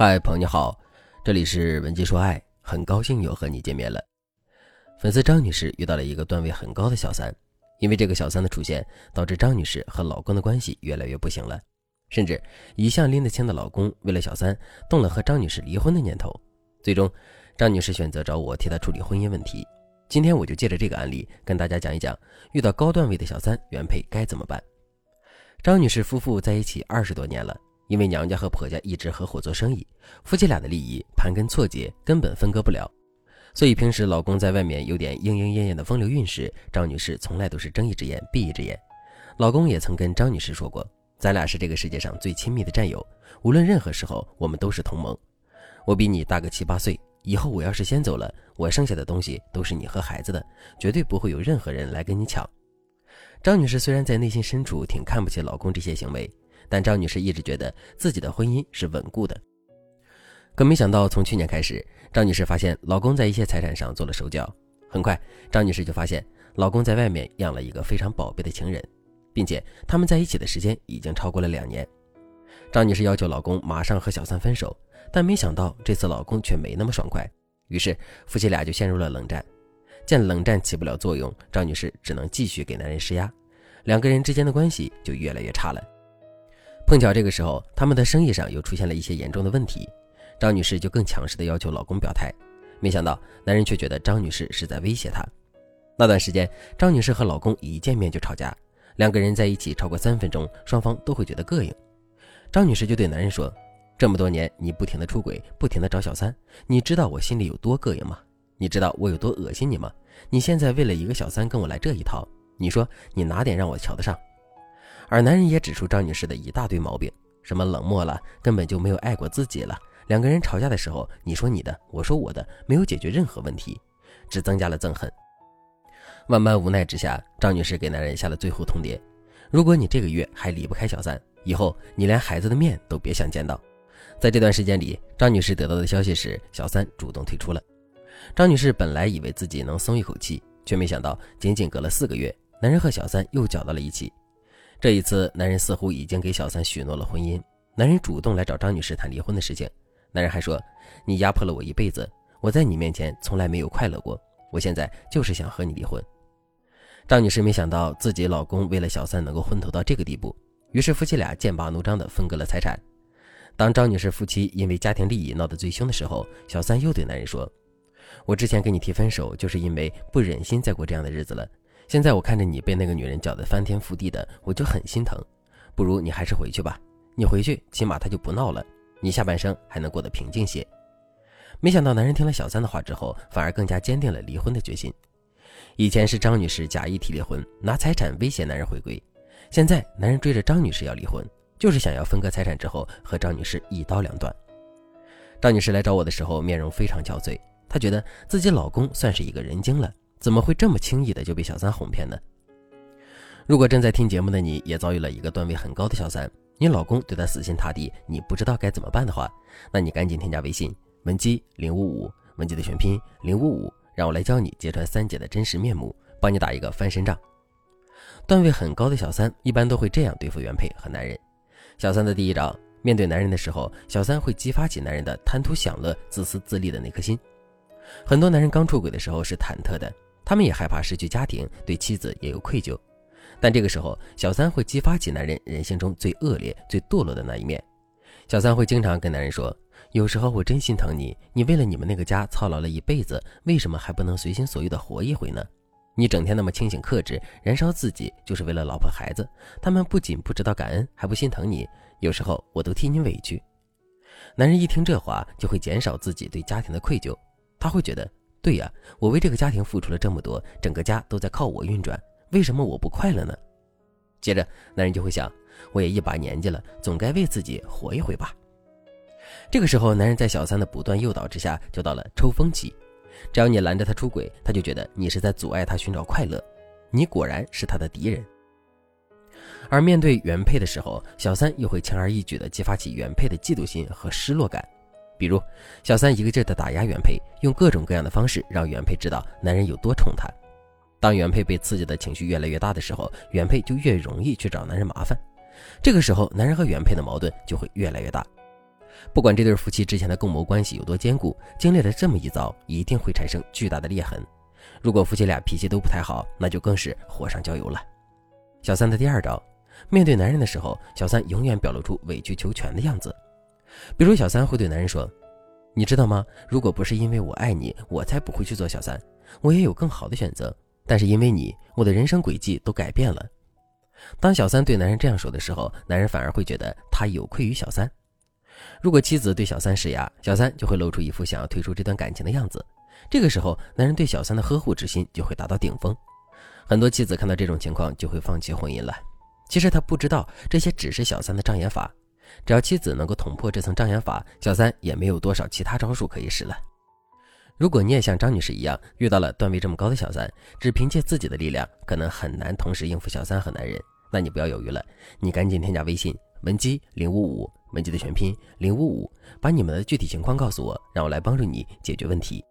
嗨，朋友你好，这里是文姬说爱，很高兴又和你见面了。粉丝张女士遇到了一个段位很高的小三，因为这个小三的出现，导致张女士和老公的关系越来越不行了，甚至一向拎得清的老公为了小三，动了和张女士离婚的念头。最终，张女士选择找我替她处理婚姻问题。今天我就借着这个案例跟大家讲一讲，遇到高段位的小三原配该怎么办。张女士夫妇在一起二十多年了。因为娘家和婆家一直合伙做生意，夫妻俩的利益盘根错节，根本分割不了。所以平时老公在外面有点莺莺燕燕的风流韵事，张女士从来都是睁一只眼闭一只眼。老公也曾跟张女士说过：“咱俩是这个世界上最亲密的战友，无论任何时候，我们都是同盟。我比你大个七八岁，以后我要是先走了，我剩下的东西都是你和孩子的，绝对不会有任何人来跟你抢。”张女士虽然在内心深处挺看不起老公这些行为。但张女士一直觉得自己的婚姻是稳固的，可没想到从去年开始，张女士发现老公在一些财产上做了手脚。很快，张女士就发现老公在外面养了一个非常宝贝的情人，并且他们在一起的时间已经超过了两年。张女士要求老公马上和小三分手，但没想到这次老公却没那么爽快，于是夫妻俩就陷入了冷战。见冷战起不了作用，张女士只能继续给男人施压，两个人之间的关系就越来越差了。碰巧这个时候，他们的生意上又出现了一些严重的问题，张女士就更强势的要求老公表态。没想到男人却觉得张女士是在威胁他。那段时间，张女士和老公一见面就吵架，两个人在一起超过三分钟，双方都会觉得膈应。张女士就对男人说：“这么多年你不停的出轨，不停的找小三，你知道我心里有多膈应吗？你知道我有多恶心你吗？你现在为了一个小三跟我来这一套，你说你哪点让我瞧得上？”而男人也指出张女士的一大堆毛病，什么冷漠了，根本就没有爱过自己了。两个人吵架的时候，你说你的，我说我的，没有解决任何问题，只增加了憎恨。万般无奈之下，张女士给男人下了最后通牒：如果你这个月还离不开小三，以后你连孩子的面都别想见到。在这段时间里，张女士得到的消息是小三主动退出了。张女士本来以为自己能松一口气，却没想到仅仅隔了四个月，男人和小三又搅到了一起。这一次，男人似乎已经给小三许诺了婚姻。男人主动来找张女士谈离婚的事情。男人还说：“你压迫了我一辈子，我在你面前从来没有快乐过。我现在就是想和你离婚。”张女士没想到自己老公为了小三能够昏头到这个地步，于是夫妻俩剑拔弩张地分割了财产。当张女士夫妻因为家庭利益闹得最凶的时候，小三又对男人说：“我之前跟你提分手，就是因为不忍心再过这样的日子了。”现在我看着你被那个女人搅得翻天覆地的，我就很心疼。不如你还是回去吧，你回去起码他就不闹了，你下半生还能过得平静些。没想到男人听了小三的话之后，反而更加坚定了离婚的决心。以前是张女士假意提离婚，拿财产威胁男人回归，现在男人追着张女士要离婚，就是想要分割财产之后和张女士一刀两断。张女士来找我的时候，面容非常憔悴，她觉得自己老公算是一个人精了。怎么会这么轻易的就被小三哄骗呢？如果正在听节目的你也遭遇了一个段位很高的小三，你老公对他死心塌地，你不知道该怎么办的话，那你赶紧添加微信文姬零五五，文姬的全拼零五五，让我来教你揭穿三姐的真实面目，帮你打一个翻身仗。段位很高的小三一般都会这样对付原配和男人。小三的第一招，面对男人的时候，小三会激发起男人的贪图享乐、自私自利的那颗心。很多男人刚出轨的时候是忐忑的。他们也害怕失去家庭，对妻子也有愧疚，但这个时候，小三会激发起男人人性中最恶劣、最堕落的那一面。小三会经常跟男人说：“有时候我真心疼你，你为了你们那个家操劳了一辈子，为什么还不能随心所欲的活一回呢？你整天那么清醒克制，燃烧自己，就是为了老婆孩子。他们不仅不知道感恩，还不心疼你。有时候我都替你委屈。”男人一听这话，就会减少自己对家庭的愧疚，他会觉得。对呀，我为这个家庭付出了这么多，整个家都在靠我运转，为什么我不快乐呢？接着，男人就会想，我也一把年纪了，总该为自己活一回吧。这个时候，男人在小三的不断诱导之下，就到了抽风期。只要你拦着他出轨，他就觉得你是在阻碍他寻找快乐，你果然是他的敌人。而面对原配的时候，小三又会轻而易举地激发起原配的嫉妒心和失落感。比如，小三一个劲儿的打压原配，用各种各样的方式让原配知道男人有多宠她。当原配被刺激的情绪越来越大的时候，原配就越容易去找男人麻烦。这个时候，男人和原配的矛盾就会越来越大。不管这对夫妻之前的共谋关系有多坚固，经历了这么一遭，一定会产生巨大的裂痕。如果夫妻俩脾气都不太好，那就更是火上浇油了。小三的第二招，面对男人的时候，小三永远表露出委曲求全的样子。比如，小三会对男人说：“你知道吗？如果不是因为我爱你，我才不会去做小三。我也有更好的选择，但是因为你，我的人生轨迹都改变了。”当小三对男人这样说的时候，男人反而会觉得他有愧于小三。如果妻子对小三施压，小三就会露出一副想要退出这段感情的样子。这个时候，男人对小三的呵护之心就会达到顶峰。很多妻子看到这种情况就会放弃婚姻了。其实他不知道，这些只是小三的障眼法。只要妻子能够捅破这层障眼法，小三也没有多少其他招数可以使了。如果你也像张女士一样遇到了段位这么高的小三，只凭借自己的力量可能很难同时应付小三和男人，那你不要犹豫了，你赶紧添加微信文姬零五五，文姬的全拼零五五，把你们的具体情况告诉我，让我来帮助你解决问题。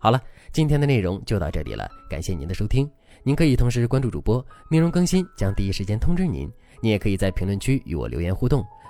好了，今天的内容就到这里了，感谢您的收听。您可以同时关注主播，内容更新将第一时间通知您。您也可以在评论区与我留言互动，